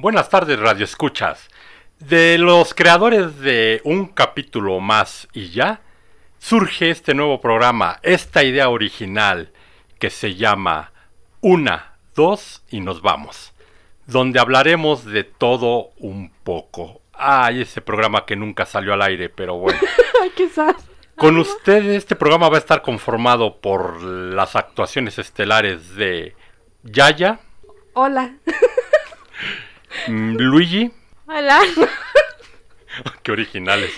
Buenas tardes, Radio Escuchas. De los creadores de Un capítulo más y ya, surge este nuevo programa, esta idea original que se llama Una, dos y nos vamos, donde hablaremos de todo un poco. Ay, ese programa que nunca salió al aire, pero bueno. Sad. Con ustedes este programa va a estar conformado por las actuaciones estelares de Yaya, Hola. mm, Luigi, Hola. qué originales,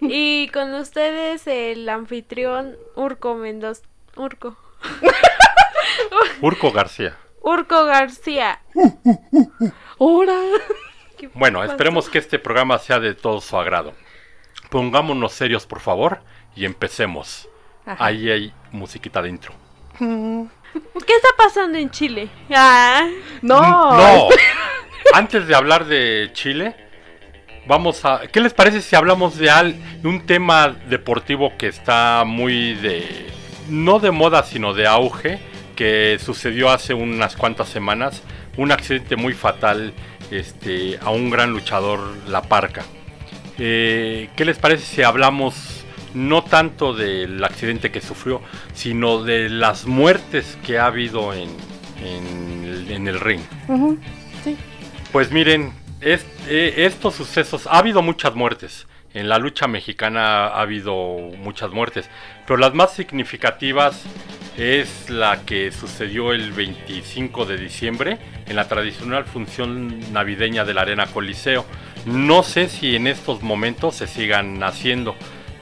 Y con ustedes el anfitrión Urco Mendoza. Urco. Urco García. Urco García. Hola. ¿Qué Bueno, pasó? esperemos que este programa sea de todo su agrado. Pongámonos serios, por favor, y empecemos. Ajá. Ahí hay musiquita de intro. ¿Qué está pasando en Chile? Ah, No. No. Antes de hablar de Chile, vamos a. ¿Qué les parece si hablamos de, al- un tema deportivo que está muy de. No de moda, sino de auge, que sucedió hace unas cuantas semanas. Un accidente muy fatal este, a un gran luchador, La Parca. Eh, ¿Qué les parece si hablamos no tanto del accidente que sufrió, sino de las muertes que ha habido en, en el- ring? Sí. Pues miren, eh, estos sucesos, ha habido muchas muertes. En la lucha mexicana ha habido muchas muertes, pero las más significativas es la que sucedió el 25 de diciembre en la tradicional función navideña de la Arena Coliseo. No sé si en estos momentos se sigan haciendo,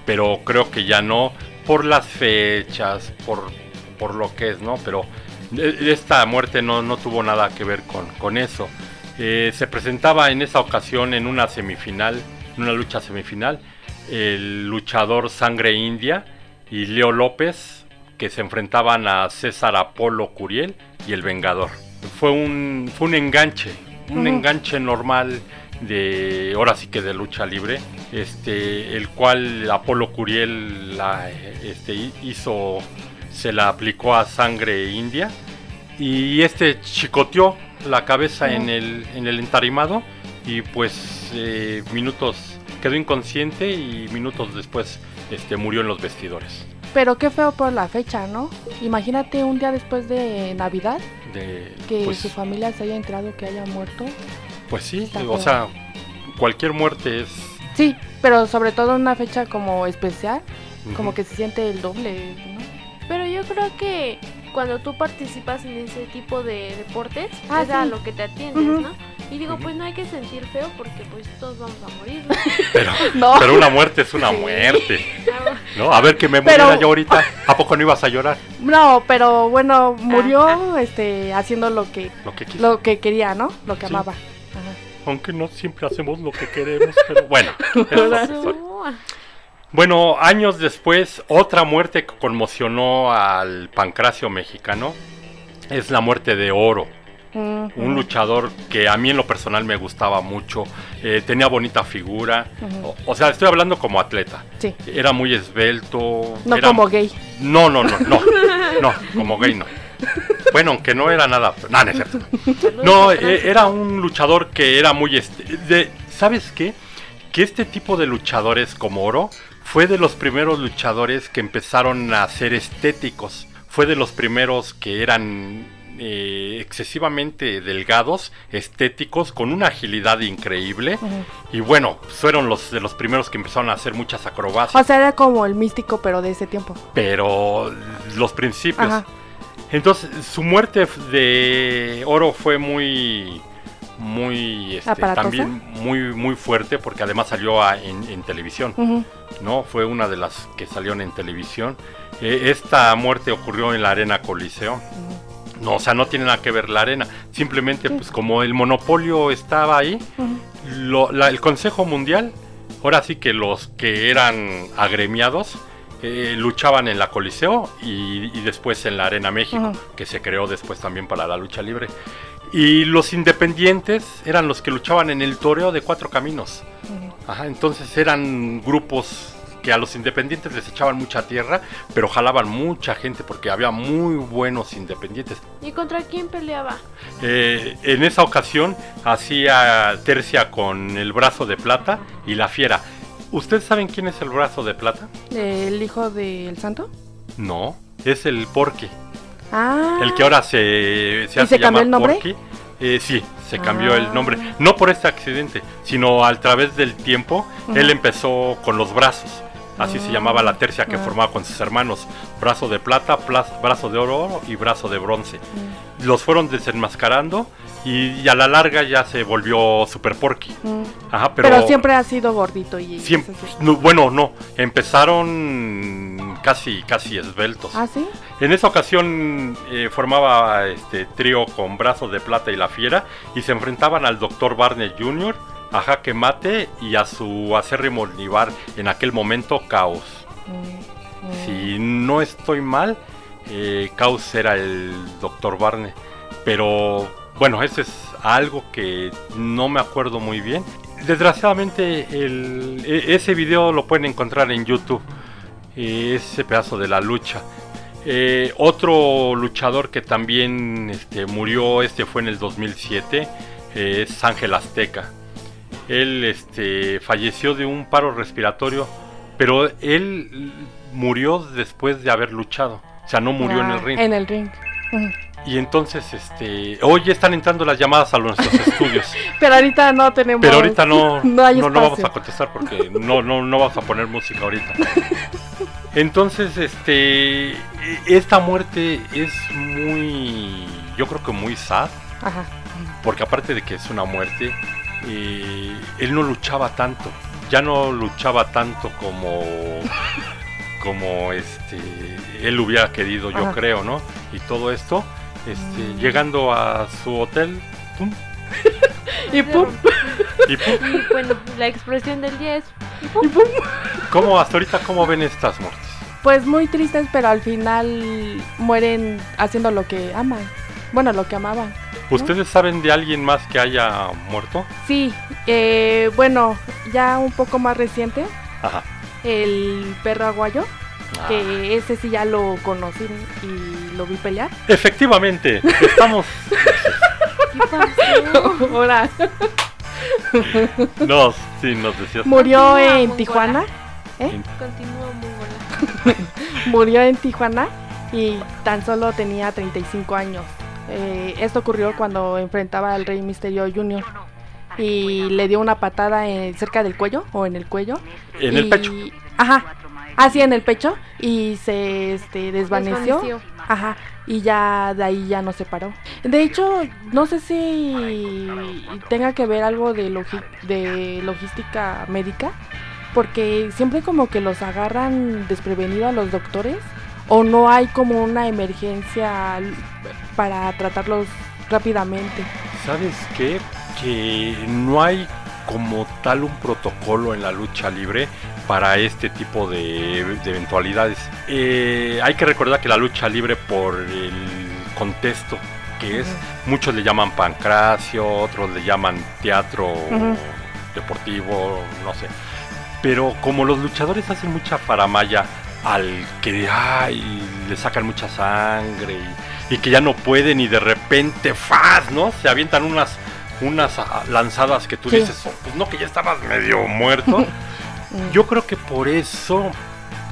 pero creo que ya no, por las fechas, por, por lo que es, ¿no? Pero eh, esta muerte no, no tuvo nada que ver con, con eso. Eh, se presentaba en esa ocasión en una semifinal, en una lucha semifinal, el luchador Sangre India y Leo López, que se enfrentaban a César Apolo Curiel y el Vengador. Fue un, fue un enganche, un enganche normal de, ahora sí que de lucha libre, este, el cual Apolo Curiel la, este, hizo, se la aplicó a Sangre India y este chicoteó la cabeza en, el, en el entarimado y pues eh, minutos quedó inconsciente y minutos después este, murió en los vestidores. Pero qué feo por la fecha, ¿no? Imagínate un día después de Navidad De, que pues, su familia se haya enterado que haya muerto. pues sí, Está o feo. sea, cualquier muerte es... Sí, pero sobre todo en una fecha como especial, como que se siente el doble, ¿no? pero yo creo que cuando tú participas en ese tipo de deportes, Ah, es a sí. lo que te atiendes, Ujú. ¿no? Y digo, pues no hay que sentir feo porque pues todos vamos a morir, ¿no? Pero, No. pero una muerte es una Sí. muerte, Ah, ¿no? A ver que me Pero- muriera yo ahorita, ¿a poco no ibas a llorar? No, pero bueno, murió Ah, este haciendo lo que Lo que lo que quería, ¿no? Lo que Sí. amaba. Ajá. Aunque no siempre hacemos lo que queremos, pero bueno. eso Bueno, años después, otra muerte que conmocionó al pancracio mexicano es la muerte de Oro, un luchador que a mí en lo personal me gustaba mucho, eh, tenía bonita figura, o, o sea, estoy hablando como atleta, Sí, era muy esbelto. no era- como gay. No, no, no, no, no, como gay no. Bueno, aunque no era nada, no, no es cierto. No, eh, era un luchador que era muy... este- de, ¿Sabes qué? Que este tipo de luchadores como Oro fue de los primeros luchadores que empezaron a ser estéticos. Fue de los primeros que eran eh, excesivamente delgados, estéticos, con una agilidad increíble. Y bueno, fueron los de los primeros que empezaron a hacer muchas acrobacias. O sea, era como el místico, pero de ese tiempo. pero los principios. Ajá. Entonces, su muerte de Oro fue muy muy este, también muy muy fuerte porque además salió a- en, en televisión, Ujú. ¿no? Fue una de las que salieron en televisión. Eh, esta muerte ocurrió en la Arena Coliseo. Ujú. No, o sea, no tiene nada que ver la arena. Simplemente, pues como el monopolio estaba ahí, Ujú. lo- la- el Consejo Mundial, ahora sí que los que eran agremiados, eh, luchaban en la Coliseo y, y después en la Arena México, Ujú. que se creó después también para la lucha libre. Y los independientes eran los que luchaban en el toreo de cuatro caminos. Ajá, entonces eran grupos que a los independientes les echaban mucha tierra, pero jalaban mucha gente porque había muy buenos independientes. ¿Y contra quién peleaba? Eh, en esa ocasión hacía tercia con el brazo de plata y la fiera. ¿Ustedes saben quién es el brazo de plata? ¿El hijo del santo? No, es el Porky. Ah. El que ahora se, se ¿Y hace se cambió llamar el nombre? Porky. Eh, sí, se cambió el Ah. nombre. No por este accidente, sino a través del tiempo, él empezó con los brazos. Así se Ah. llamaba la tercia que Ah. formaba con sus hermanos. Brazo de plata, brazo de oro y brazo de bronce. Los fueron desenmascarando y, y a la larga ya se volvió Super Porky. mm. Ajá, pero, Pero, siempre ha sido gordito y... siempre- no, bueno, no, empezaron casi, casi esbeltos. ¿Ah, sí? En esa ocasión eh, formaba este trío con Brazos de Plata y La Fiera y se enfrentaban al Dr. Barney Jr., a Jaque Mate y a su acérrimo rival en aquel momento Caos. Mm, mm. Si no estoy mal, eh, Caos era el Dr. Barney, pero bueno, eso es algo que no me acuerdo muy bien. Desgraciadamente e- ese video lo pueden encontrar en YouTube, eh, ese pedazo de la lucha. Eh, otro luchador que también este, murió, este fue en el 2007, eh, es Ángel Azteca. Él este, falleció de un paro respiratorio, pero él murió después de haber luchado. O sea, no murió en el ring. En el ring. Y entonces, este, hoy están entrando las llamadas a nuestros estudios. Pero ahorita no tenemos... Pero ahorita no, No hay no, no vamos a contestar porque no, no, no vamos a poner música ahorita. Entonces, este, esta muerte es muy, yo creo que muy sad, Ajá. porque aparte de que es una muerte, eh, él no luchaba tanto, ya no luchaba tanto como, como este, él hubiera querido, yo creo, ¿no? Y todo esto, este, Mm. llegando a su hotel, ¡pum! Y pum, y pum, Y bueno, la expresión del día es... y pum. ¿Cómo hasta ahorita cómo ven estas muertes? Pues muy tristes, pero al final mueren haciendo lo que aman. Bueno, lo que amaban. ¿Ustedes saben de alguien más que haya muerto? Sí, eh, bueno, ya un poco más reciente, Ajá. El perro aguayo, Ah. que ese sí ya lo conocí y lo vi pelear. Efectivamente, estamos. ¿Qué pasó? Ahora, No, sí, nos decías. murió Continúa, en Mongola. Tijuana, Continúa muy murió en Tijuana y tan solo tenía 35 años. Eh, esto ocurrió cuando enfrentaba al Rey Misterio Jr. y le dio una patada en- cerca del cuello o en el cuello. En el y- pecho. Ajá, así en el pecho y se este, desvaneció. Desvaneció. Ajá, y ya de ahí ya no se paró. De hecho, no sé si tenga que ver algo de, logi- de logística médica, porque siempre como que los agarran desprevenido a los doctores o no hay como una emergencia para tratarlos rápidamente. ¿Sabes qué? Que no hay como tal un protocolo en la lucha libre para este tipo de, de eventualidades. Eh, hay que recordar que la lucha libre por el contexto que es, muchos le llaman pancracio, otros le llaman teatro Ujú. deportivo, no sé. Pero como los luchadores hacen mucha faramaya al que ay, le sacan mucha sangre y, y que ya no pueden y de repente ¡faz! ¿no? Se avientan unas unas lanzadas que tú Sí. dices, "Oh, pues no que ya estabas medio muerto. Yo creo que por eso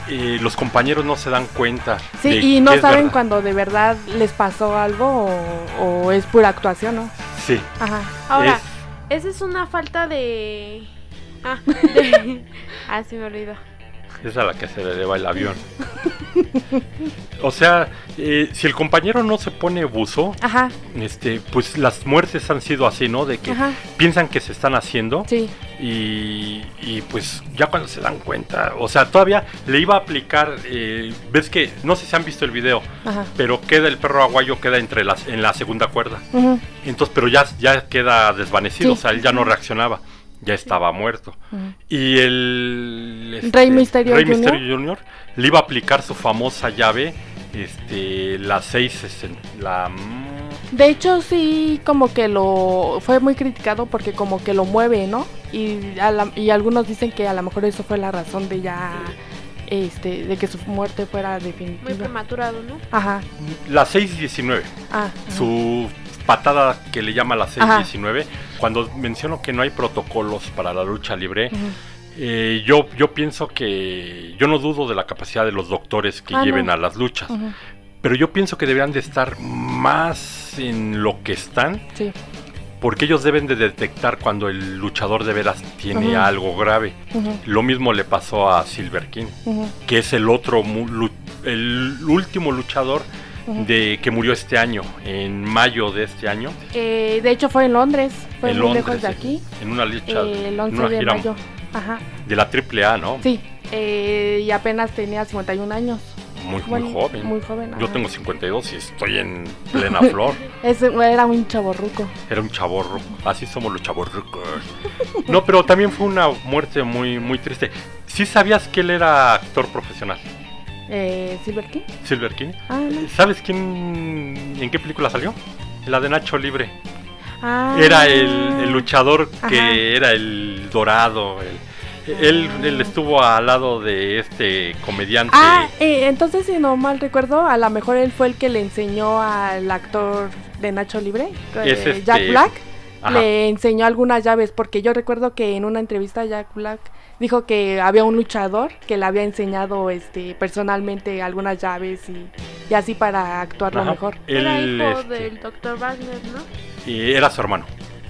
eh, los compañeros no se dan cuenta. Sí, de y no saben verdad. cuando de verdad les pasó algo o, o es pura actuación, ¿no? Sí. Ajá. Ahora, es- esa es una falta de... Ah, de... ah, se me olvidó. Es a la que se le eleva el avión. o sea, eh, si el compañero no se pone buzo, Ajá, este, pues las muertes han sido así, ¿no? De que ajá, piensan que se están haciendo sí. y, y, pues ya cuando se dan cuenta, o sea, todavía le iba a aplicar, eh, ves que, no sé si han visto el video, Ajá. pero queda el perro aguayo, queda entre las, en la segunda cuerda. Entonces, pero ya, ya queda desvanecido, Sí. o sea, él ya no reaccionaba, ya estaba muerto. Y el este, Rey Misterio Rey Jr. Misterio Jr. le iba a aplicar su famosa llave, este, la 6, la, mm, De hecho, sí, como que lo fue muy criticado porque como que lo mueve, ¿no? Y, a la- y algunos dicen que a lo mejor eso fue la razón de ya, este, de que su muerte fuera Muy definitiva. prematurado, ¿no? Ajá. La 619, Ah, ajá. su patada que le llama la Ajá. 619, cuando menciono que no hay protocolos para la lucha libre, eh, yo, yo pienso que yo no dudo de la capacidad de los doctores que Ah, lleven no. a las luchas, pero yo pienso que deberían de estar más en lo que están, Sí. porque ellos deben de detectar cuando el luchador de veras tiene algo grave. Lo mismo le pasó a Silver King, que es el otro, el último luchador De que murió este año, en mayo de este año, Eh, de hecho fue en Londres, fue en muy Londres, lejos de aquí, en una lucha, eh, el en 11 una de gira mayo. Ajá. de la AAA, ¿no? Sí, eh, y apenas tenía 51 años. Muy, muy joven. Muy joven. Yo ajá. tengo 52 y estoy en plena flor. Ese era un chaborruco. Era un chaborro. Así somos los chaborrucos. No, pero también fue una muerte muy, muy triste. ¿Sí sabías que él era actor profesional? Eh, Silver King. Silver King. Ah, no. ¿Sabes quién, en qué película salió? La de Nacho Libre. Ah. Era el, el luchador que Ajá. era el dorado. el- él, él estuvo al lado de este comediante. Ah, eh, entonces si no mal recuerdo, a lo mejor él fue el que le enseñó al actor de Nacho Libre, eh, Es este- Jack Black, Ajá. le enseñó algunas llaves, porque yo recuerdo que en una entrevista Jack Black dijo que había un luchador que le había enseñado este personalmente algunas llaves y, y así para actuarlo Ajá. mejor. Era hijo este, del Dr. Wagner, ¿no? y era su hermano.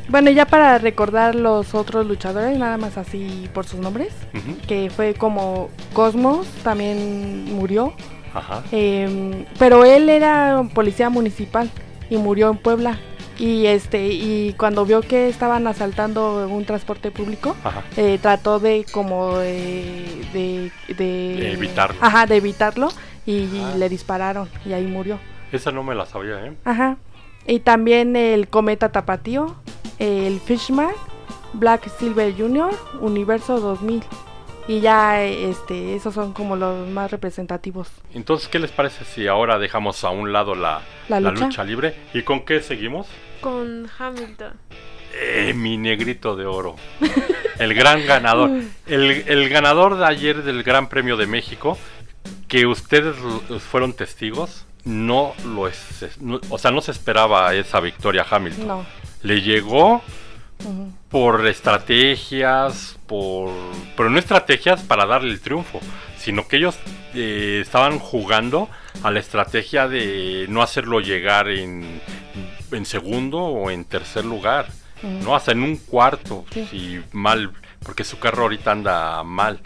Bueno, ya para recordar los otros luchadores, nada más así por sus nombres, que fue como Cosmos, también murió. Ajá. Eh, pero él era policía municipal y murió en Puebla. Y este y cuando vio que estaban asaltando un transporte público, eh, trató de como de, de, de- De evitarlo. Ajá, de evitarlo y, Ah. le dispararon y ahí murió. Esa no me la sabía, ¿eh? Ajá. Y también el cometa tapatío, el Fishman, Black Silver Jr., Universo 2000. Y ya este esos son como los más representativos. Entonces, ¿qué les parece si ahora dejamos a un lado la, La lucha libre? ¿Y con qué seguimos? Con Hamilton. Eh, mi negrito de oro. El gran ganador. El, el ganador de ayer del Gran Premio de México, que ustedes fueron testigos, no lo es. no- o sea, no se esperaba esa victoria a Hamilton. No. Le llegó por estrategias, por... Pero no estrategias para darle el triunfo, sino que ellos eh, estaban jugando a la estrategia de no hacerlo llegar en, en segundo o en tercer lugar. ¿no? Hasta en un cuarto, Sí. si mal, porque su carro ahorita anda mal.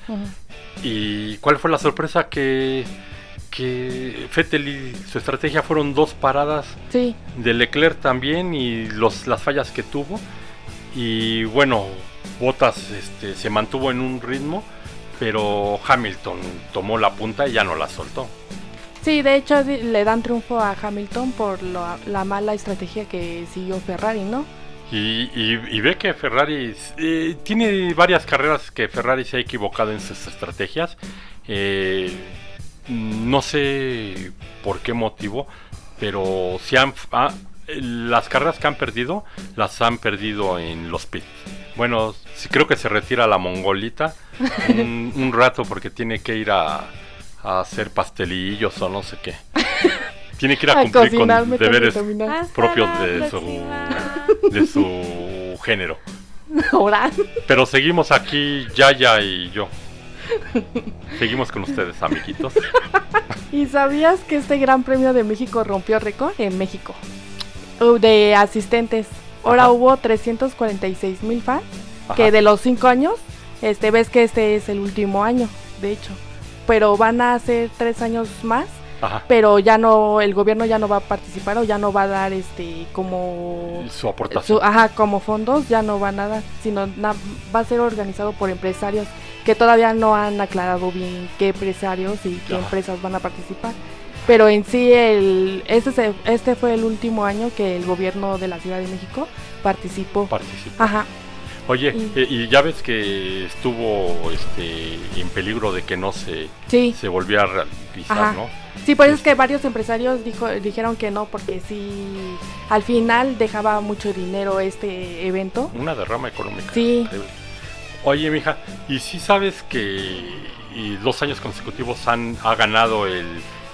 ¿Y cuál fue la sorpresa? Que, que Fettel y su estrategia fueron dos paradas Sí, de Leclerc también y los, las fallas que tuvo. Y bueno, Bottas este, se mantuvo en un ritmo, pero Hamilton tomó la punta y ya no la soltó. Sí, de hecho le dan triunfo a Hamilton por lo- la mala estrategia que siguió Ferrari, ¿no? Y, y- y ve que Ferrari eh, tiene varias carreras que Ferrari se ha equivocado en sus estrategias. Eh, no sé por qué motivo, pero si han, ah, las carreras que han perdido las han perdido en los pits. Bueno, sí creo que se retira la mongolita un, un rato porque tiene que ir a, a hacer pastelillos o no sé qué. Tiene que ir a A cumplir con cocinar, método deberes propios de su, de su género. Ahora. Pero seguimos aquí, Yaya y yo. Seguimos con ustedes, amiguitos. ¿Y sabías que este Gran Premio de México rompió récord en México? Uh, de asistentes. Ahora Ajá. hubo 346 mil fans. Ajá. Que de los 5 años, este ves que este es el último año, de hecho. Pero van a ser 3 años más. Ajá. Pero ya no, el gobierno ya no va a participar o ya no va a dar este como Su aportación. su- ajá, como fondos ya no van a dar, sino na- va a ser organizado por empresarios que todavía no han aclarado bien qué empresarios y qué Ajá. empresas van a participar. Pero en sí, el, este, este fue el último año que el gobierno de la Ciudad de México participó. Participa. Ajá, Oye, Y- eh, y ya ves que estuvo este, en peligro de que no se, Sí, se volviera a realizar, Ajá. ¿no? sí, pues es Sí. que varios empresarios dijo, dijeron que no, porque sí, al final dejaba mucho dinero este evento. Una derrama económica. Sí. increíble. Oye, mija, ¿y si sabes que y dos años consecutivos han, ha ganado el,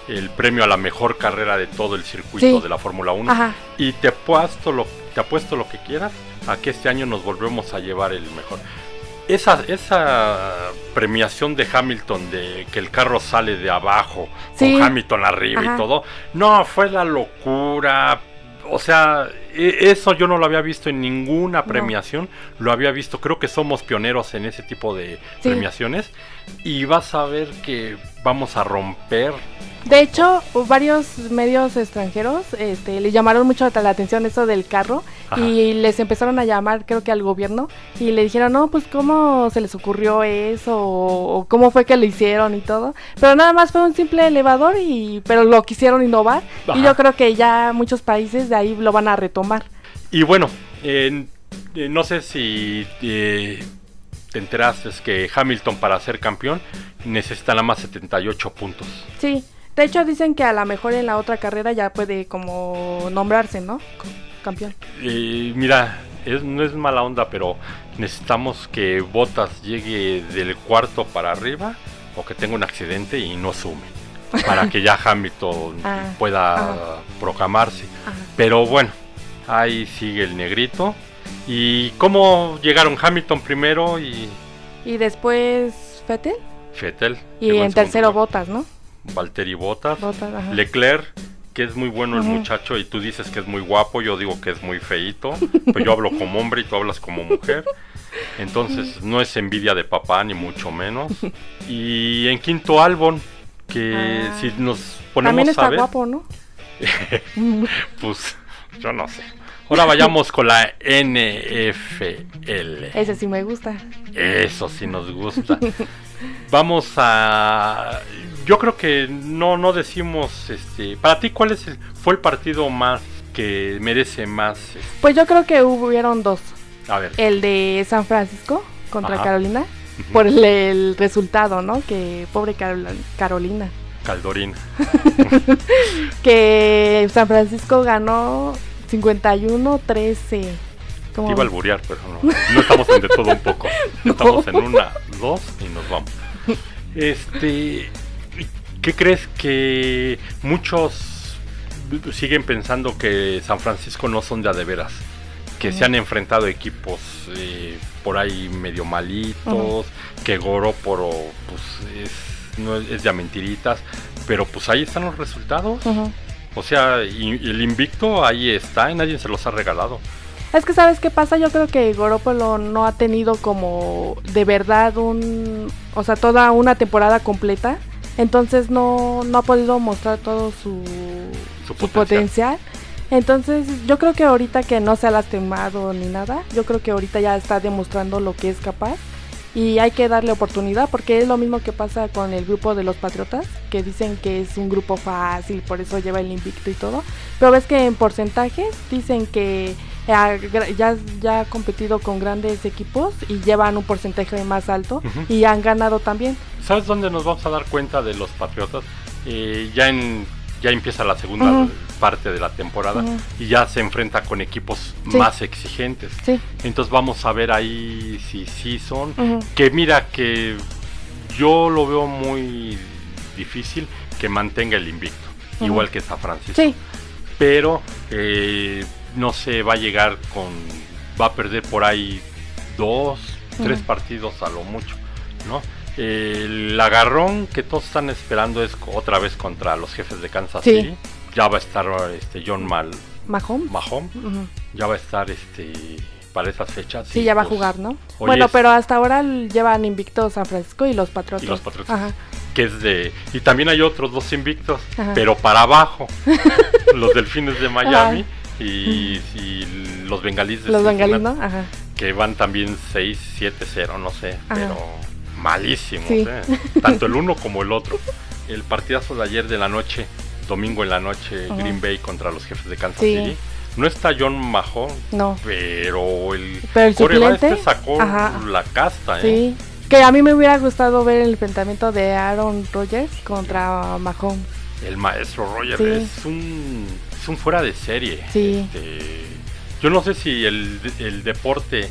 el premio a la mejor carrera de todo el circuito Sí. de la Fórmula 1? Ajá, Y te apuesto, lo, te apuesto lo que quieras a que este año nos volvemos a llevar el mejor. Esa, esa premiación de Hamilton de que el carro sale de abajo Sí. con Hamilton arriba Ajá. y todo, no, fue la locura. O sea, e- eso yo no lo había visto en ninguna premiación, lo había visto, creo que somos pioneros en ese tipo de Sí. premiaciones y vas a ver que vamos a romper De hecho, varios medios extranjeros este, le llamaron mucho la atención eso del carro Ajá. y les empezaron a llamar, creo que al gobierno, y le dijeron, no, pues cómo se les ocurrió eso, o, cómo fue que lo hicieron y todo. Pero nada más fue un simple elevador, y pero lo quisieron innovar, y yo creo que ya muchos países de ahí lo van a retomar. Y bueno, eh, no sé si eh, te enteraste que Hamilton para ser campeón necesita nada más 78 puntos. Sí, de hecho dicen que a lo mejor en la otra carrera ya puede como nombrarse, ¿no? Campeón. Eh, mira, es, no es mala onda, pero necesitamos que Bottas llegue del cuarto para arriba o que tenga un accidente y no sume. Para que ya Hamilton Ah, pueda proclamarse. Pero bueno, ahí sigue el negrito. ¿Y cómo llegaron Hamilton primero y Y después Fettel, Vettel? y en tercero? Botas, ¿no? Valtteri Bottas. Bottas, ajá. Leclerc, que es muy bueno el muchacho y tú dices que es muy guapo, yo digo que es muy feito, pues yo hablo como hombre y tú hablas como mujer. Entonces no es envidia de papá ni mucho menos. Y en quinto Albon, que Ah. si nos ponemos También a está ver, guapo, ¿no? pues yo no sé. Ahora vayamos con la NFL. Ese sí me gusta. Eso sí nos gusta. Vamos a. Yo creo que no, no decimos. este Para ti, ¿cuál es el, fue el partido más que merece más? este, Pues yo creo que hubieron dos. a ver. El de San Francisco contra Ajá. Carolina. Por el, el resultado, ¿no? Que pobre Carol- Carolina. Caldorín. Que San Francisco ganó 51-13. ¿Cómo Te iba a alburear, pero no. No estamos en de todo un poco. Estamos en una, dos y nos vamos. Este. ¿Qué crees que muchos siguen pensando que San Francisco no son de a de veras? Que se han enfrentado equipos eh, por ahí medio malitos, que Goroporo pues es, no es, de a mentiritas, pero pues ahí están los resultados. O sea, y- y el invicto ahí está y nadie se los ha regalado. Es que sabes qué pasa, yo creo que Goropolo no ha tenido como de verdad un, o sea, toda una temporada completa, entonces no, no ha podido mostrar todo su, Su su potencial. potencial. Entonces yo creo que ahorita que no se ha lastimado ni nada, yo creo que ahorita ya está demostrando lo que es capaz y hay que darle oportunidad porque es lo mismo que pasa con el grupo de los Patriotas, que dicen que es un grupo fácil, por eso lleva el invicto y todo, pero ves que en porcentajes dicen que ya, ya ha competido con grandes equipos y llevan un porcentaje más alto y han ganado también. ¿Sabes dónde nos vamos a dar cuenta de los Patriotas? Eh, ya en ya empieza la segunda. Parte de la temporada y ya se enfrenta con equipos Sí. más exigentes. Sí. Entonces vamos a ver ahí si sí son. Que mira que yo lo veo muy difícil que mantenga el invicto, igual que San Francisco. Sí, Pero eh, no sé, va a llegar con, va a perder por ahí dos, tres partidos a lo mucho, ¿no? El agarrón que todos están esperando es otra vez contra los jefes de Kansas Sí. City. Ya va a estar este John Mal Mahomes. Mahomes, Ujú. ya va a estar este para esas fechas. Sí, ya va a pues, jugar, ¿no? bueno, es- pero hasta ahora llevan invictos San Francisco y los Patriotas. Y los Patriotas. Ajá. que es de y también hay otros dos invictos, Ajá. pero para abajo, los Delfines de Miami y, y los Bengalíes de Los bengalíes, ¿no? Ajá. que van también 6, 7, 0, no sé, Ajá. pero malísimos, Sí. ¿eh? tanto el uno como el otro. El partidazo de ayer de la noche, domingo en la noche. Green Bay contra los jefes de Kansas Sí. City. No está John Mahon, No. pero el, Pero el suplente, este sacó ajá. la casta, ¿eh? Sí. Que a mí me hubiera gustado ver el enfrentamiento de Aaron Rodgers contra Mahomes. El maestro Roger Sí. es un es un fuera de serie. Sí. Este, yo no sé si el, el deporte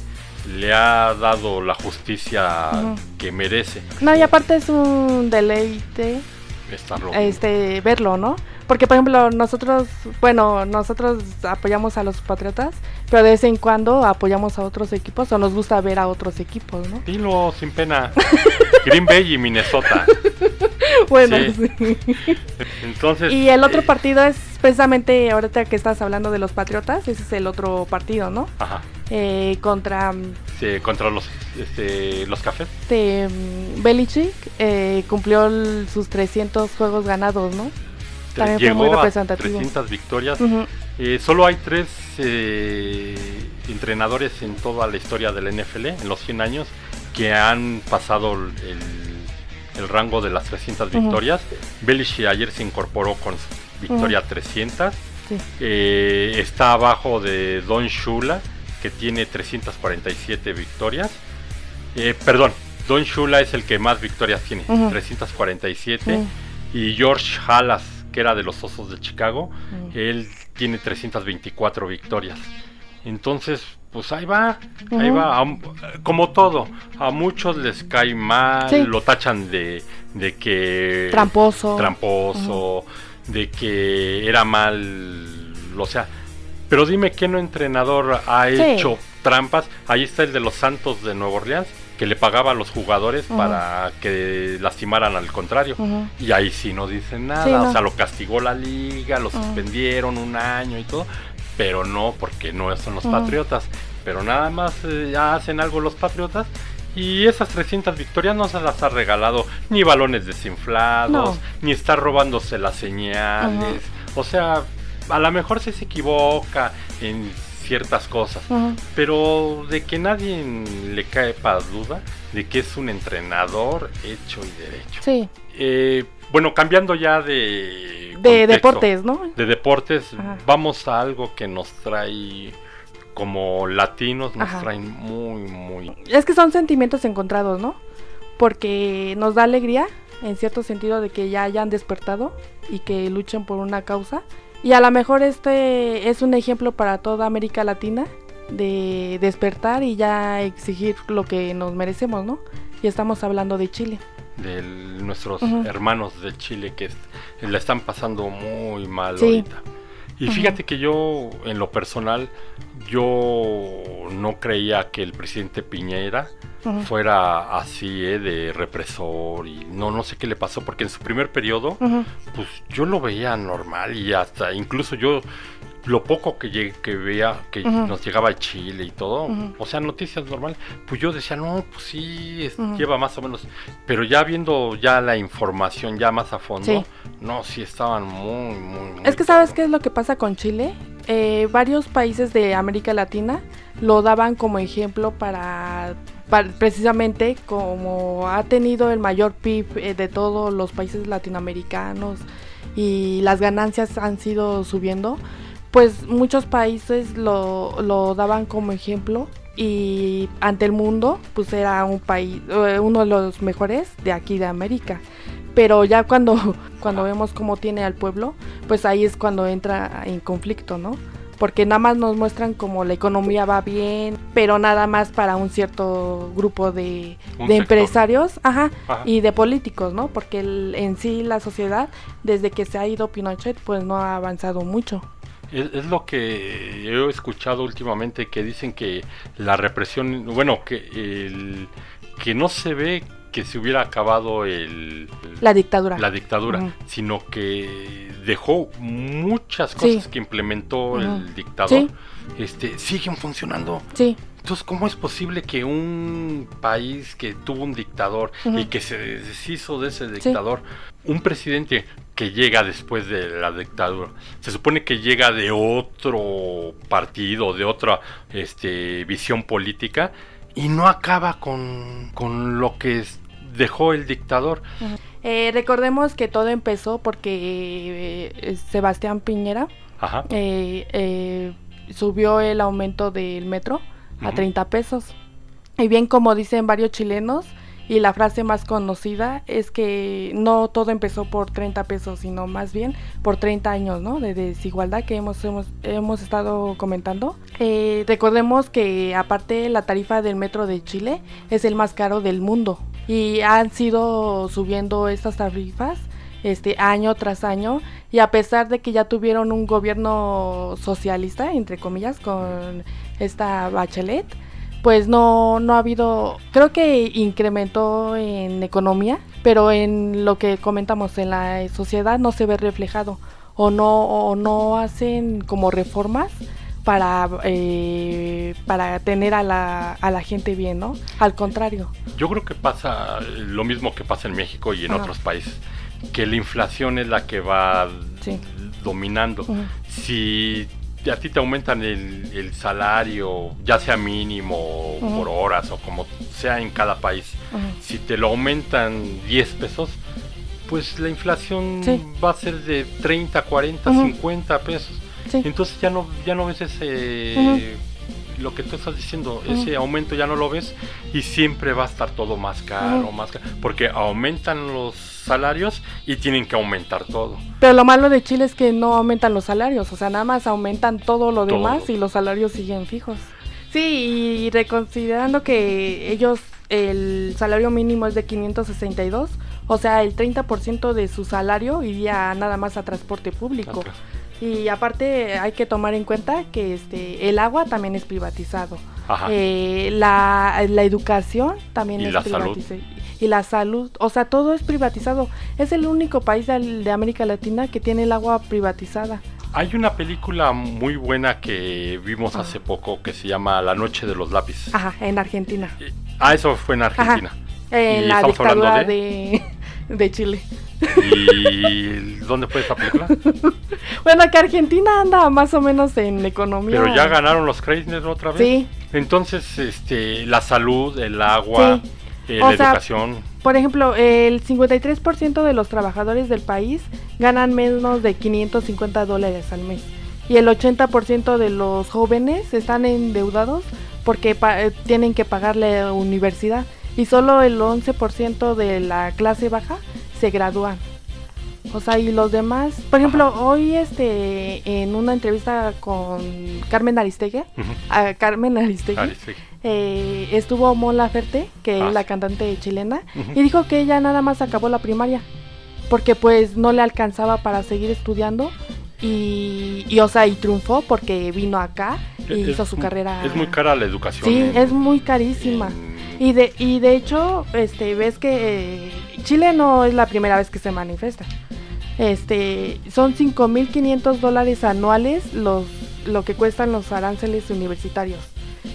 le ha dado la justicia que merece. No, y aparte es un deleite Estarlo. este verlo, ¿no? Porque por ejemplo, nosotros, bueno, nosotros apoyamos a los Patriotas, pero de vez en cuando apoyamos a otros equipos o nos gusta ver a otros equipos, ¿no? Dilo sin pena. Green Bay y Minnesota. Bueno, Sí. sí. Entonces. Y el otro eh, partido es precisamente ahorita que estás hablando de los Patriotas, ese es el otro partido, ¿no? Ajá. Eh, contra mm, sí, contra los, este, los cafés. este, Belichick eh, cumplió el- sus 300 juegos ganados, ¿no? También fue Llegó muy a representativo. 300 victorias. Eh, solo hay tres eh, entrenadores en toda la historia del NFL, en los 100 años, que han pasado el, el rango de las 300 Ujú. victorias. Belichick ayer se incorporó con victoria 300. Sí. Eh, está abajo de Don Shula, que tiene 347 victorias. Eh, perdón, Don Shula es el que más victorias tiene, Ujú. 347. Mm. Y George Halas, que era de los Osos de Chicago, él tiene 324 victorias. Entonces, pues ahí va, ahí va. A- como todo, a muchos les cae mal, Sí. lo tachan de, de que... Tramposo. Tramposo, de que era mal, o sea... Pero dime qué no entrenador ha Sí. hecho trampas. Ahí está el de los Santos de Nueva Orleans, que le pagaba a los jugadores para que lastimaran al contrario. Y ahí sí no dicen nada, Sí, no. o sea, lo castigó la liga, lo suspendieron un año y todo, pero no, porque no son los patriotas. Pero nada más eh, ya hacen algo los patriotas y esas 300 victorias no se las ha regalado ni balones desinflados, No. ni está robándose las señales. O sea, a lo mejor sí se equivoca en ciertas cosas, pero de que nadie le cae para duda de que es un entrenador hecho y derecho. Sí, Eh, bueno, cambiando ya de... deportes, ¿no? De deportes, Ajá. vamos a algo que nos trae como latinos, nos Ajá. traen muy, muy... Es que son sentimientos encontrados, ¿no? Porque nos da alegría, en cierto sentido, de que ya hayan despertado y que luchen por una causa. Y a lo mejor este es un ejemplo para toda América Latina de despertar y ya exigir lo que nos merecemos, ¿no? Y estamos hablando de Chile. De nuestros hermanos de Chile que la están pasando muy mal Sí. ahorita. Y fíjate que yo, en lo personal, yo no creía que el presidente Piñera fuera así, eh, de represor y no, no sé qué le pasó, porque en su primer periodo, pues yo lo veía normal y hasta incluso yo lo poco que llegué, que veía que nos llegaba a Chile y todo, o sea, noticias normal, pues yo decía, no, pues sí, es- lleva más o menos, pero ya viendo ya la información ya más a fondo, Sí. no, sí estaban muy, muy, muy Es que sabes qué es lo que pasa con Chile. Eh, varios países de América Latina lo daban como ejemplo para, para- precisamente como ha tenido el mayor PIB eh, de todos los países latinoamericanos y las ganancias han sido subiendo, pues muchos países lo, lo daban como ejemplo y ante el mundo pues era un país eh, uno de los mejores de aquí de América. Pero ya cuando cuando vemos cómo tiene al pueblo pues ahí es cuando entra en conflicto no porque nada más nos muestran como la economía va bien pero nada más para un cierto grupo de, empresarios ajá, Ajá. y de políticos no porque el- en sí la sociedad desde que se ha ido Pinochet pues no ha avanzado mucho Es, es lo que he escuchado últimamente que dicen que la represión, bueno, que el, que no se ve que se hubiera acabado el, la dictadura la dictadura, sino que dejó muchas Sí. cosas que implementó el dictador, Sí. este, siguen funcionando. sí Entonces, ¿cómo es posible que un país que tuvo un dictador y que se deshizo de ese dictador, un presidente que llega después de la dictadura, se supone que llega de otro partido, de otra este, visión política, y no acaba con, con lo que dejó el dictador? Eh, recordemos que todo empezó porque eh, Sebastián Piñera Ajá. eh, eh, subió el aumento del metro a Ujú. 30 pesos. Y bien como dicen varios chilenos, y la frase más conocida es que no todo empezó por 30 pesos, sino más bien por 30 años ¿no? de desigualdad que hemos, hemos, hemos estado comentando. Eh, recordemos que aparte la tarifa del metro de Chile es el más caro del mundo y han sido subiendo estas tarifas este año tras año y a pesar de que ya tuvieron un gobierno socialista entre comillas con esta Bachelet pues no no ha habido creo que incrementó en economía pero en lo que comentamos en la sociedad no se ve reflejado o no o no hacen como reformas para eh, para tener a la, a la gente bien no al contrario. Yo creo que pasa lo mismo que pasa en México y en Ajá. otros países, que la inflación es la que va Sí. dominando. Si a ti te aumentan el, el salario, ya sea mínimo por horas o como sea en cada país, si te lo aumentan 10 pesos, pues la inflación Sí. va a ser de 30, 40, Ujú. 50 pesos. sí Entonces ya no, ya no ves ese. Lo que tú estás diciendo, ese aumento ya no lo ves y siempre va a estar todo más caro, más caro, porque aumentan los salarios y tienen que aumentar todo. Pero lo malo de Chile es que no aumentan los salarios, o sea, nada más aumentan todo lo Todo. demás y los salarios siguen fijos. Sí, y reconsiderando que ellos el salario mínimo es de 562, o sea, el 30% de su salario iría nada más a transporte público. Y aparte hay que tomar en cuenta que este el agua también es privatizado. Ajá. Eh, la, la educación también Y es la salud. privatizada. Y la salud, o sea, todo es privatizado. Es el único país del- de, América Latina que tiene el agua privatizada. Hay una película muy buena que vimos Ah. hace poco que se llama La Noche de los Lápices. Ajá, en Argentina. Eh, Ah, eso fue en Argentina. En ¿Y la dictadura de? de, de Chile. ¿Y dónde fue película? Bueno, que Argentina anda más o menos en economía. Pero ya ganaron los Kreisner otra vez. Sí, Entonces, este, la salud, el agua, eh, O la sea, educación. Por ejemplo, el 53% de los trabajadores del país ganan menos de 550 dólares al mes. Y el 80% de los jóvenes están endeudados porque pa- eh, tienen que pagar la universidad. Y solo el 11% de la clase baja se gradúan. O sea, y los demás, por ejemplo, hoy este en una entrevista con Carmen Aristegui, a Carmen Aristegui, Ah, eh, estuvo Mon Laferte, que Ah, es la sí. cantante chilena, y dijo que ella nada más acabó la primaria, porque pues no le alcanzaba para seguir estudiando y, y, o sea, y triunfó porque vino acá y Es- hizo su carrera. Es muy cara la educación. Sí, en- es muy carísima. en- Y de, y de hecho, este, ves que eh, Chile no es la primera vez que se manifiesta. Este, son 5.500 dólares anuales los, lo que cuestan los aranceles universitarios.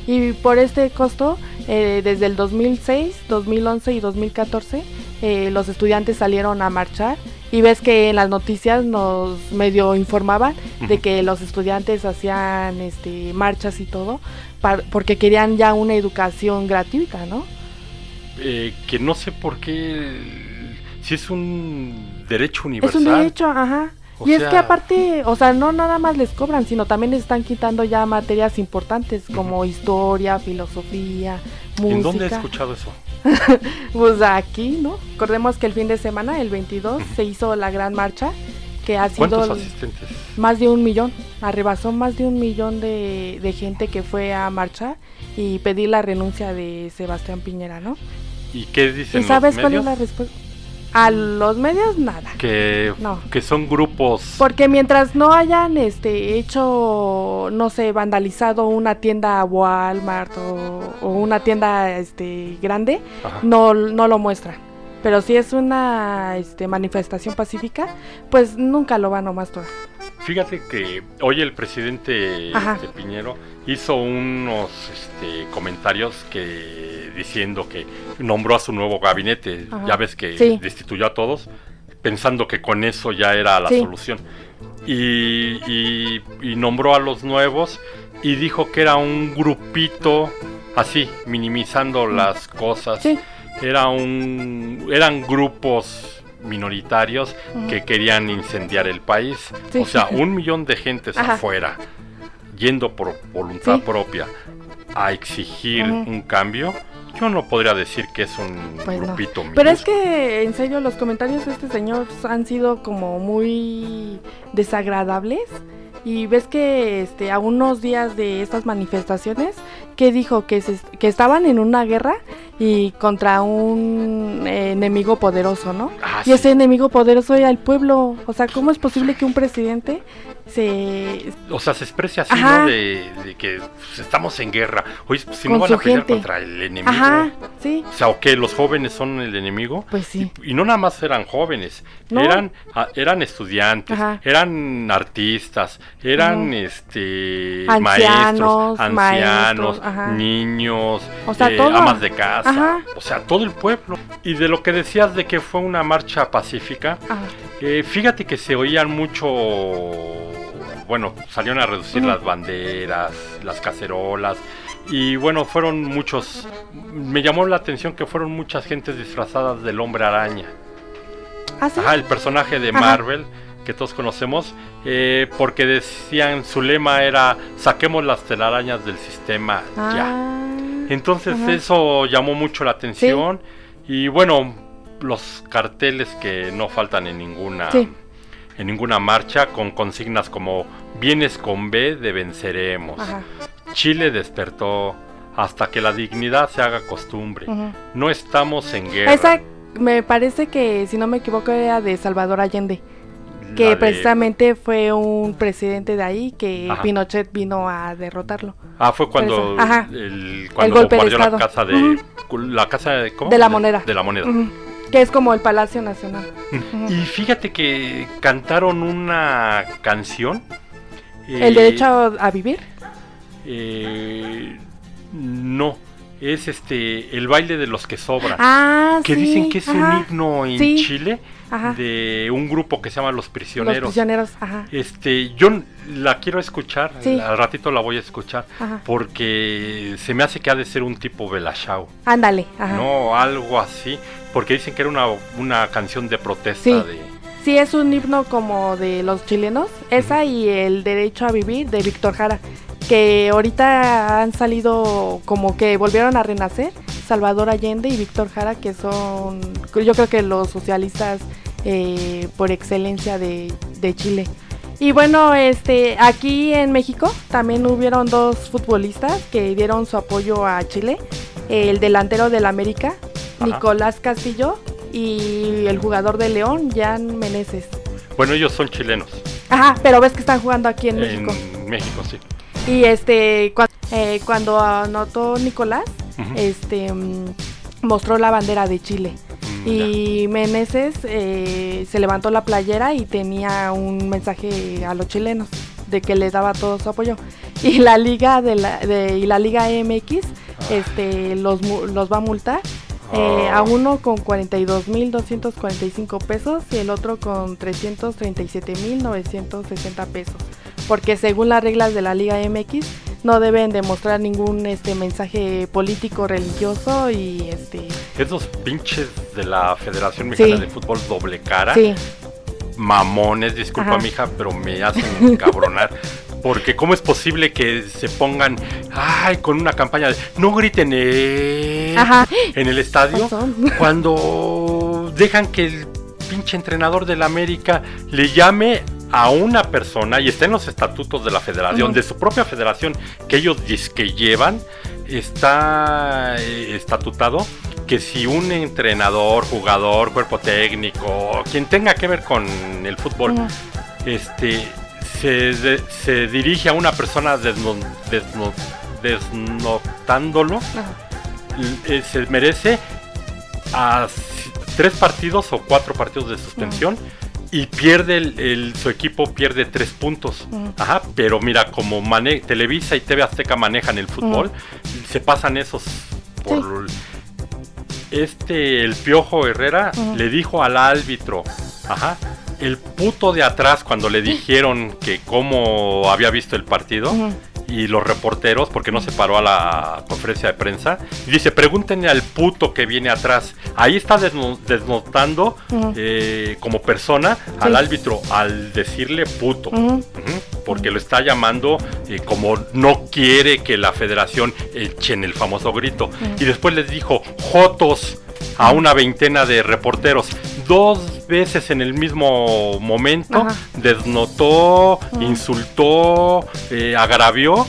Y por este costo, eh, desde el 2006, 2011 y 2014, eh, los estudiantes salieron a marchar. Y ves que en las noticias nos medio informaban de que los estudiantes hacían este, marchas y todo, par- porque querían ya una educación gratuita, ¿no? eh, que no sé por qué. Si es un derecho universal. Es un derecho, ajá. O y es que sea- aparte, o sea, no nada más les cobran, sino también les están quitando ya materias importantes como historia, filosofía, música. ¿En dónde he escuchado eso? Pues aquí, ¿no? Recordemos que el fin de semana, el 22, Ujú. se hizo la gran marcha que ha sido ¿Cuántos asistentes? más de un millón. Arrebasó más de un millón de, de gente que fue a marchar y pedir la renuncia de Sebastián Piñera, ¿no? ¿Y qué dicen ¿Y sabes los cuál es la respuesta? A los medios nada. Que, No. que son grupos. Porque mientras no hayan este hecho, no sé, vandalizado una tienda Walmart o, o una tienda este grande, Ajá. no, no lo muestran. Pero si es una este, manifestación pacífica, pues nunca lo van a mostrar. Fíjate que hoy el presidente este, Piñero hizo unos este, comentarios que diciendo que nombró a su nuevo gabinete. Ajá. Ya ves que Sí. destituyó a todos, pensando que con eso ya era la Sí. solución. Y, y- y nombró a los nuevos y dijo que era un grupito así, minimizando las cosas. Sí. Era un, eran grupos minoritarios que querían incendiar el país. O sea, un millón de gentes Ajá. afuera yendo por voluntad propia a exigir un cambio, yo no podría decir que es un Pues no. grupito Pero es que, en serio, los comentarios de este señor han sido como muy desagradables. Y ves que este, a unos días de estas manifestaciones, que dijo que, se- que estaban en una guerra y contra un eh, enemigo poderoso, ¿no? Ah, Y sí. ese enemigo poderoso era el pueblo. O sea, ¿cómo es posible que un presidente se... O sea, se expresa así, Ajá. ¿no? De, de que pues, estamos en guerra. Oye, pues, si no Con van su a pelear gente. contra el enemigo. Ajá, sí, O sea, ¿o qué? ¿Los jóvenes son el enemigo? pues sí. Y, y no nada más eran jóvenes, No. eran, ah, eran estudiantes, Ajá. eran artistas, eran Ujú. este Ancianos, maestros, ancianos, maestros, niños, O sea, eh, todo. amas de casa, Ajá. o sea, todo el pueblo. Y de lo que decías de que fue una marcha pacífica, eh, fíjate que se oían mucho, bueno, salieron a reducir las banderas, las cacerolas. Y bueno, fueron muchos. Me llamó la atención que fueron muchas gentes disfrazadas del hombre araña. ¿Ah, sí? Ajá, el personaje de Ajá. Marvel que todos conocemos. eh, porque decían, su lema era: saquemos las telarañas del sistema ya. Ah, Entonces ajá. eso llamó mucho la atención. Y bueno, los carteles que no faltan en ninguna Sí. En ninguna marcha con consignas como vienes con B de venceremos. Ajá. Chile despertó hasta que la dignidad se haga costumbre. ujú. No estamos en guerra. Esa me parece que, si no me equivoco, era de Salvador Allende, La que de- precisamente fue un presidente de ahí que Ajá. Pinochet vino a derrotarlo. Ah, fue cuando Ajá. el, cuando golpe de bombardeó la estado. casa de la casa de ¿cómo? De la moneda. De la moneda. Que es como el Palacio Nacional. Y fíjate que cantaron una canción. ¿El eh, derecho a, vivir? eh, no, es este el baile de los que sobran. Ah, que sí, dicen que es un himno en sí, Chile Ajá. de un grupo que se llama Los Los Prisioneros. ajá. Este, yo la quiero escuchar, Sí. al ratito la voy a escuchar, Ajá. porque se me hace que ha de ser un tipo Belashao, Ándale, ajá. no algo así, porque dicen que era una, una canción de protesta Sí. de... Sí, es un himno como de los chilenos. Esa y el derecho a vivir de Víctor Jara. Que ahorita han salido como que volvieron a renacer. Salvador Allende y Víctor Jara, que son, yo creo que los socialistas eh, por excelencia de, de Chile. Y bueno, este, aquí en México también hubieron dos futbolistas que dieron su apoyo a Chile. El delantero del América, Ajá. Nicolás Castillo, y el jugador de León, Jan Meneses. Bueno, ellos son chilenos, Ajá, pero ves que están jugando aquí en México. en México, sí. Y este, eh, cuando anotó Nicolás, este, mm, mostró la bandera de Chile. Mm, ya. Y Meneses eh, se levantó la playera y tenía un mensaje a los chilenos de que le daba todo su apoyo. Y la liga de la, de- y la liga MX este, los, los va a multar eh, Ah. a uno con 42.245 pesos y el otro con 337.960 pesos. Porque según las reglas de la Liga MX no deben demostrar ningún este mensaje político religioso y este Esos pinches de la Federación Mexicana Sí. de Fútbol doble cara, sí, mamones, disculpa Ajá. mija, pero me hacen cabronar. Porque cómo es posible que se pongan, ay, con una campaña de no griten eh", Ajá. en el estadio cuando dejan que el pinche entrenador del América le llame a una persona y está en los estatutos de la federación, de su propia federación que ellos que llevan, está eh, estatutado que si un entrenador, jugador, cuerpo técnico, quien tenga que ver con el fútbol, este se, de- se dirige a una persona desno- desno- desnotándolo, eh, se merece a tres partidos o cuatro partidos de suspensión y pierde el, el- su equipo pierde tres puntos. Ujú. Ajá, pero mira, como mane Televisa y TV Azteca manejan el fútbol, se pasan esos por este el Piojo Herrera Ujú. le dijo al árbitro, ajá, el puto de atrás cuando le dijeron que cómo había visto el partido. Y los reporteros, porque no se paró a la conferencia de prensa, y dice, pregúntenle al puto que viene atrás. Ahí está desno- desnotando Ujú. eh, como persona al Sí. árbitro al decirle puto. Porque lo está llamando eh, como no quiere que la federación echen el famoso grito. Y después les dijo Jotos a una veintena de reporteros. Dos veces en el mismo momento Ajá. desnotó, insultó, eh, agravió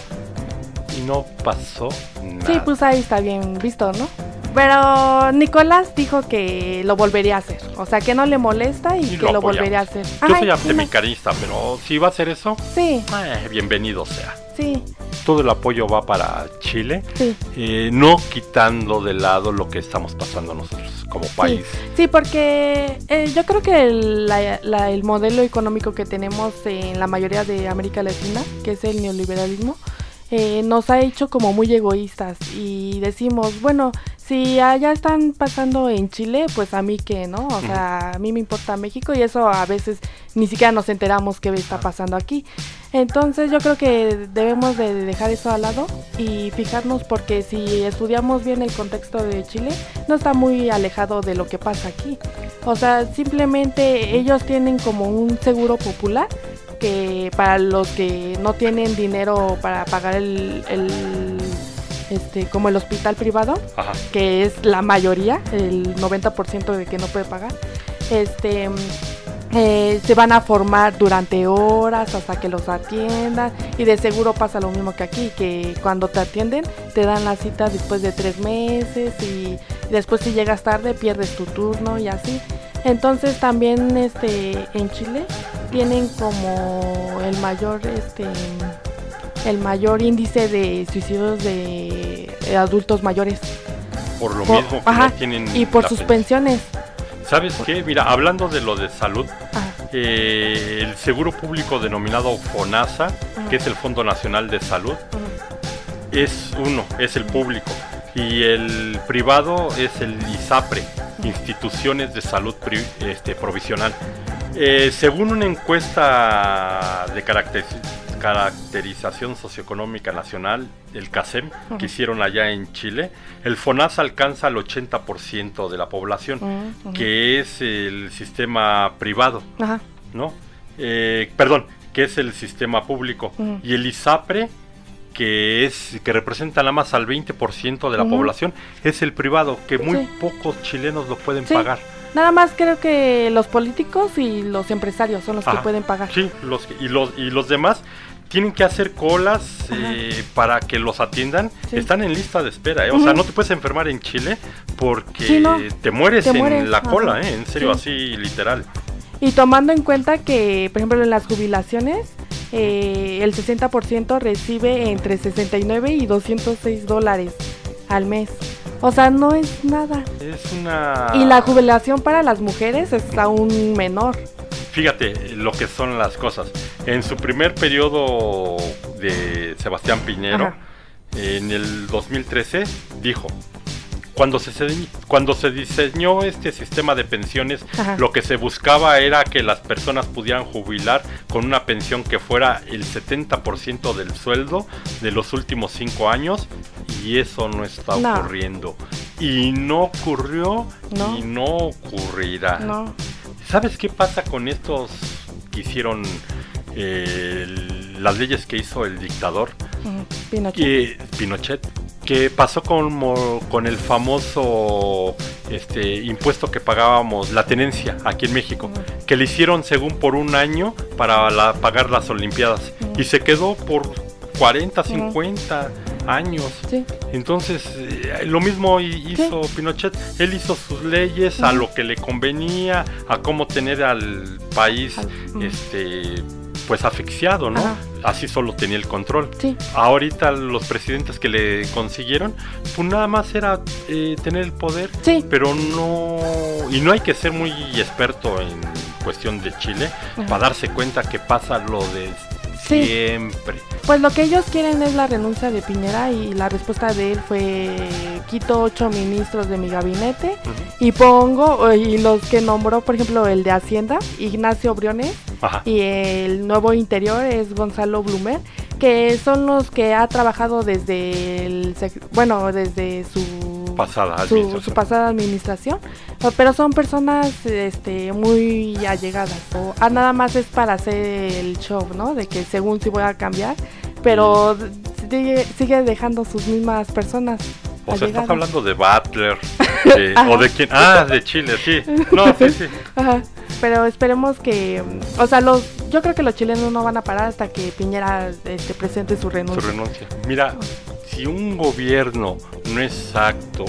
y no pasó nada. Sí, pues ahí está bien visto, ¿no? Pero Nicolás dijo que lo volvería a hacer. O sea, que no le molesta y, Y que lo volvería a hacer. Yo Ay, soy sí, antimecanista, pero si va a hacer eso, Sí, eh, bienvenido sea. sí, Todo el apoyo va para Chile, sí. eh, no quitando de lado lo que estamos pasando nosotros como país. Sí, porque eh, yo creo que el, la- la- el modelo económico que tenemos en la mayoría de América Latina, que es el neoliberalismo, eh, nos ha hecho como muy egoístas y decimos, bueno, si allá están pasando en Chile, pues a mí qué, ¿no? O sea, a mí me importa México y eso a veces ni siquiera nos enteramos qué está pasando aquí. Entonces yo creo que debemos de dejar eso al lado y fijarnos porque si estudiamos bien el contexto de Chile, no está muy alejado de lo que pasa aquí. O sea, simplemente ellos tienen como un seguro popular que para los que no tienen dinero para pagar el, el, este como el hospital privado, Ajá. que es la mayoría, el 90% de que no puede pagar, este eh, se van a formar durante horas hasta que los atiendan y de seguro pasa lo mismo que aquí, que cuando te atienden te dan la cita después de tres meses y después si llegas tarde pierdes tu turno y así. Entonces también este en Chile tienen como el mayor este el mayor índice de suicidios de adultos mayores Por lo Por- mismo que ajá, no tienen. y por sus pen- pensiones. ¿Sabes qué? Mira, hablando de lo de salud, eh, el seguro público denominado FONASA, Ajá. que es el Fondo Nacional de Salud, es uno, es el público. Y el privado es el ISAPRE, Instituciones de Salud este, Provisional. Eh, según una encuesta de caracter- caracterización socioeconómica nacional, el CASEM, que hicieron allá en Chile, el FONASA alcanza el 80% de la población, ujú. que es el sistema privado. Ajá. ¿no? Eh, perdón, que es el sistema público. Y el ISAPRE, que es que representa nada más al 20% de la población, es el privado, que muy Sí. pocos chilenos lo pueden Sí. pagar. Nada más creo que los políticos y los empresarios son los que pueden pagar. Sí, los, y, los, y los demás tienen que hacer colas eh, para que los atiendan. Sí. Están en lista de espera, ¿eh? o sea, no te puedes enfermar en Chile porque Sí, no. te mueres Te en mueres, la cola, ¿eh? en serio, Sí. así literal. Y tomando en cuenta que, por ejemplo, en las jubilaciones, eh, el 60% recibe entre 69 y 206 dólares al mes. O sea, no es nada. Es una... Y la jubilación para las mujeres es aún menor. Fíjate lo que son las cosas. En su primer periodo de Sebastián Piñero, Ajá. en el 2013, dijo, cuando se, cuando se diseñó este sistema de pensiones, Ajá. lo que se buscaba era que las personas pudieran jubilar con una pensión que fuera el 70% del sueldo de los últimos cinco años y eso no está No. ocurriendo. Y no ocurrió No. y no ocurrirá. No. ¿Sabes qué pasa con estos que hicieron eh, las leyes que hizo el dictador Pinochet. que- Pinochet? ¿Qué pasó con, con el famoso este, impuesto que pagábamos, la tenencia, aquí en México? Que le hicieron según por un año para la- pagar las Olimpiadas. Y se quedó por 40, Ujú. 50 años. Sí. Entonces, eh, lo mismo hi- hizo Pinochet. Él hizo sus leyes a lo que le convenía, a cómo tener al país este pues asfixiado, ¿no? Ajá. Así solo tenía el control. Sí. Ahorita los presidentes que le consiguieron, pues nada más era eh, tener el poder, Sí. pero no... Y no hay que ser muy experto en cuestión de Chile Ajá. para darse cuenta que pasa lo de Sí. siempre. Pues lo que ellos quieren es la renuncia de Piñera y la respuesta de él fue quito ocho ministros de mi gabinete y pongo y los que nombró por ejemplo el de Hacienda Ignacio Briones Ajá. y el nuevo interior es Gonzalo Blumer que son los que ha trabajado desde el bueno desde su pasada su, su pasada administración, pero son personas este, muy allegadas, o ah, nada más es para hacer el show, ¿no? De que según si voy a cambiar, pero sigue, sigue dejando sus mismas personas. O sea, estás hablando de Butler, de- o de quién. Ah, de Chile, sí. No, sí, sí. Ajá, pero esperemos que, mm, o sea, los, yo creo que los chilenos no van a parar hasta que Piñera este, presente su Su renuncia. renuncia. Mira, si un gobierno no es acto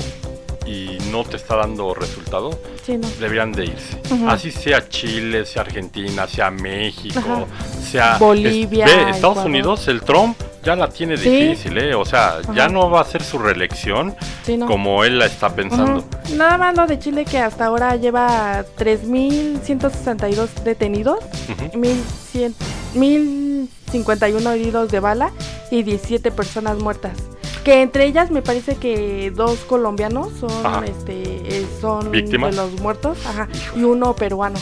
y no te está dando resultado, Sí, no. deberían de irse. Así sea Chile, sea Argentina, sea México, Ajá. sea Bolivia, es- ve, Estados Ecuador. Unidos, el Trump ya la tiene Sí. difícil, ¿eh? O sea, ya no va a ser su reelección Sí, no. como él la está pensando. Nada más lo de Chile que hasta ahora lleva 3.162 detenidos, Ujú. 1.100 1.051 heridos de bala y 17 personas muertas. Que entre ellas me parece que dos colombianos son, Ajá. este, eh, son ¿Víctimas? de los muertos ajá, y uno peruano.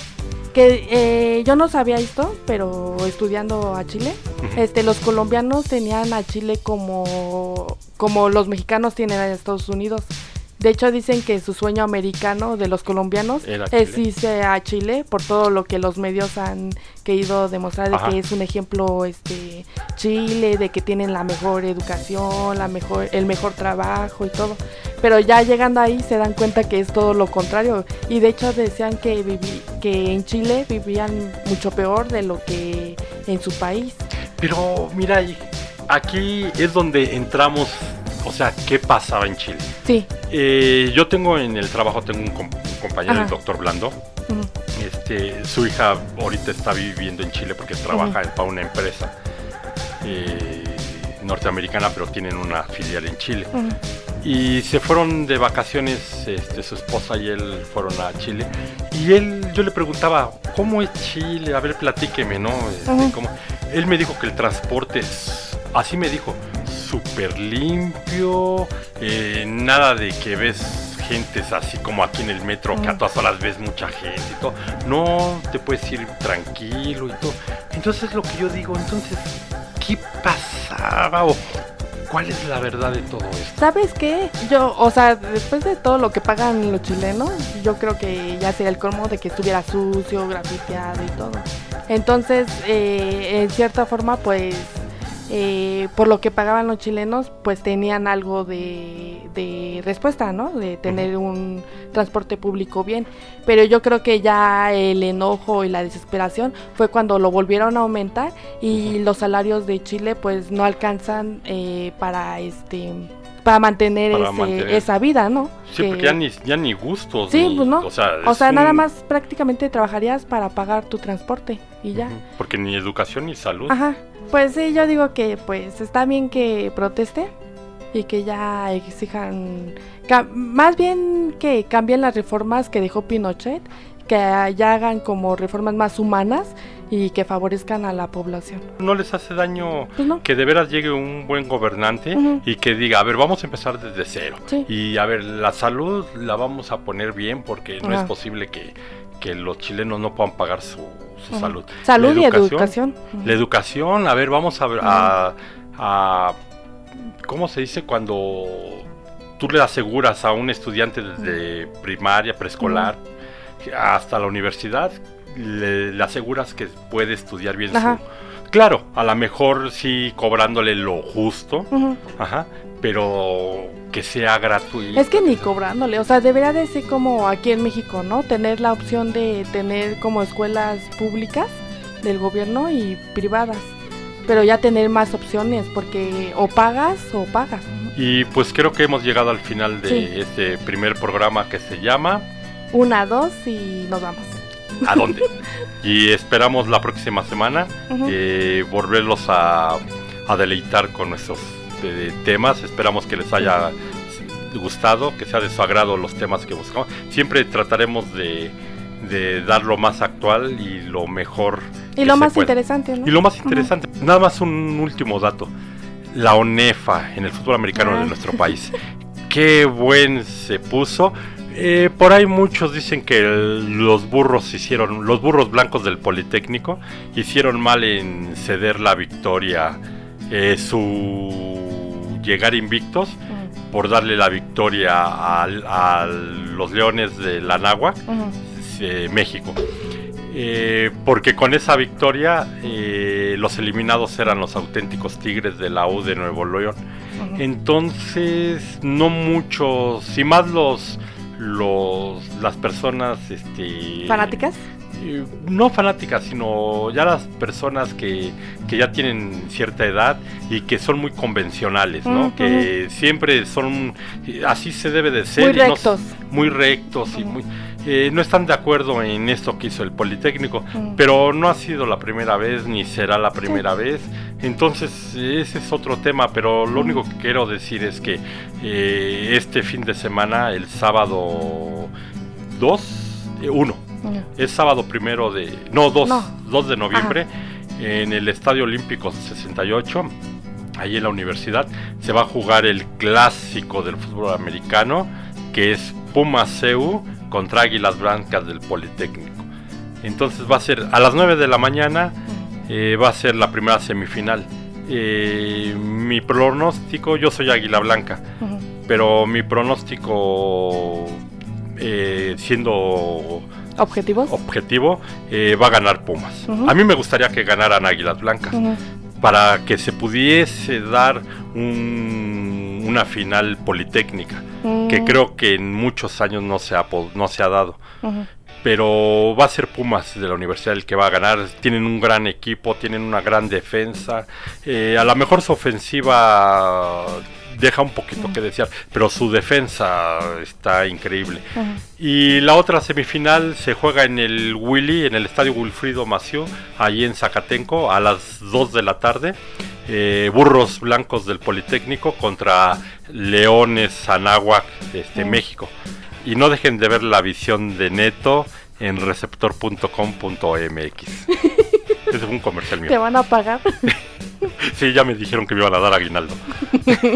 Que eh, yo no sabía esto, pero estudiando a Chile, este, los colombianos tenían a Chile como, como los mexicanos tienen a Estados Unidos. De hecho, dicen que su sueño americano de los colombianos es irse a Chile por todo lo que los medios han querido demostrar de Ajá. que es un ejemplo este Chile, de que tienen la mejor educación, la mejor el mejor trabajo y todo. Pero ya llegando ahí se dan cuenta que es todo lo contrario y de hecho decían que viví, que en Chile vivían mucho peor de lo que en su país. Pero mira, aquí es donde entramos, o sea, ¿qué pasaba en Chile? Sí. Eh, yo tengo en el trabajo, tengo un, com- un compañero, el doctor Blando. Este, su hija ahorita está viviendo en Chile porque trabaja para una empresa eh, norteamericana, pero tienen una filial en Chile. Ujú. Y se fueron de vacaciones, este, su esposa y él fueron a Chile. Y él, yo le preguntaba, ¿cómo es Chile? A ver, platíqueme, ¿no? Este. ¿cómo? Él me dijo que el transporte, es- así me dijo, súper limpio, eh, nada de que ves gentes así como aquí en el metro, que a todas horas ves mucha gente y todo. No, te puedes ir tranquilo y todo. Entonces lo que yo digo, entonces, ¿qué pasaba? O, ¿Cuál es la verdad de todo esto? ¿Sabes qué? Yo, o sea, después de todo lo que pagan los chilenos, yo creo que ya sería el colmo de que estuviera sucio, grafiteado y todo. Entonces, eh, en cierta forma, pues, eh, por lo que pagaban los chilenos, pues tenían algo de, de respuesta, ¿no? De tener un transporte público bien. Pero yo creo que ya el enojo y la desesperación fue cuando lo volvieron a aumentar y los salarios de Chile pues no alcanzan eh, para este para mantener, Para ese- mantener. esa vida, ¿no? Sí, Que- porque ya ni, ya ni gustos. Sí, ni- pues no. O sea, o nada más prácticamente trabajarías para pagar tu transporte y ya. Porque ni educación ni salud. Ajá. Pues sí, yo digo que pues está bien que proteste y que ya exijan más bien que cambien las reformas que dejó Pinochet, que ya hagan como reformas más humanas y que favorezcan a la población. No les hace daño Pues no. que de veras llegue un buen gobernante y que diga, a ver, vamos a empezar desde cero. Sí. Y a ver, la salud la vamos a poner bien porque no Ajá. es posible que, que los chilenos no puedan pagar su, su salud. Salud La y educación. La educación, a ver, vamos a a, a- ¿cómo se dice cuando tú le aseguras a un estudiante desde primaria, preescolar, hasta la universidad, le, le aseguras que puede estudiar bien Ajá. su... Claro, a lo mejor sí cobrándole lo justo, ajá, pero que sea gratuito. Es que ni cobrándole, o sea, debería de ser como aquí en México, ¿no? Tener la opción de tener como escuelas públicas del gobierno y privadas, pero ya tener más opciones, porque o pagas o pagas. Y pues creo que hemos llegado al final de Sí. este primer programa que se llama Una, dos y nos vamos. ¿A dónde? y esperamos la próxima semana eh, volverlos a, a deleitar con nuestros eh, temas. Esperamos que les haya gustado, que sea de su agrado los temas que buscamos. Siempre trataremos de, de dar lo más actual y lo mejor. y lo más pueda. interesante, ¿no? Y lo más interesante, nada más un último dato. La ONEFA en el fútbol americano Ah. de nuestro país. Qué buen se puso. Eh, por ahí muchos dicen que el- los burros hicieron, los burros blancos del Politécnico hicieron mal en ceder la victoria, eh, su llegar invictos, por darle la victoria a, los Leones de la Nahua, México. Eh, porque con esa victoria eh, los eliminados eran los auténticos Tigres de la U de Nuevo León. Entonces, no muchos, y más los, los las personas este, fanáticas no fanáticas, sino ya las personas que, ya tienen cierta edad y que son muy convencionales, ¿no? Que siempre son, así se debe de ser. Muy rectos. muy rectos y muy... Eh, no están de acuerdo en esto que hizo el Politécnico, pero no ha sido la primera vez ni será la primera vez. Entonces, ese es otro tema, pero lo único que quiero decir es que eh, este fin de semana, el sábado 2, 1, es sábado primero de. No, 2, de noviembre. En el Estadio Olímpico 68. Ahí en la universidad. Se va a jugar el clásico del fútbol americano. Que es Puma CEU contra Águilas Blancas del Politécnico. Entonces va a ser a las 9 de la mañana. Eh, va a ser la primera semifinal. Eh, mi pronóstico, yo soy Águila Blanca, pero mi pronóstico eh, siendo ¿Objetivos? objetivo, va a ganar Pumas. A mí me gustaría que ganaran Águilas Blancas. Para que se pudiese dar una final politécnica, que creo que en muchos años no se ha, no se ha dado. Pero va a ser Pumas de la universidad el que va a ganar. Tienen un gran equipo, tienen una gran defensa. Eh, a lo mejor su ofensiva deja un poquito que desear, pero su defensa está increíble. Y la otra semifinal se juega en el Willy, en el estadio Wilfrido Mació, allí en Zacatenco, a las 2 de la tarde. Eh, burros blancos del Politécnico contra Leones Anáhuac, este, México. Y no dejen de ver la visión de Neto en receptor.com.mx. Es un comercial mío. ¿Te van a pagar? sí, ya me dijeron que me iban a dar aguinaldo.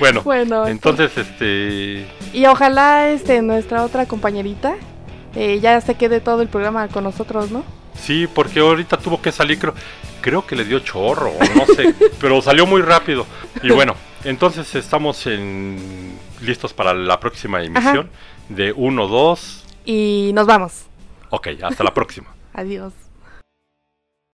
bueno, bueno, entonces este y ojalá este nuestra otra compañerita eh, ya se quede todo el programa con nosotros, ¿no? Sí, porque ahorita tuvo que salir, creo, creo que le dio chorro, no sé, pero salió muy rápido. Y bueno, entonces estamos en, listos para la próxima emisión de 1, 2. Y nos vamos. Ok, hasta la próxima. Adiós.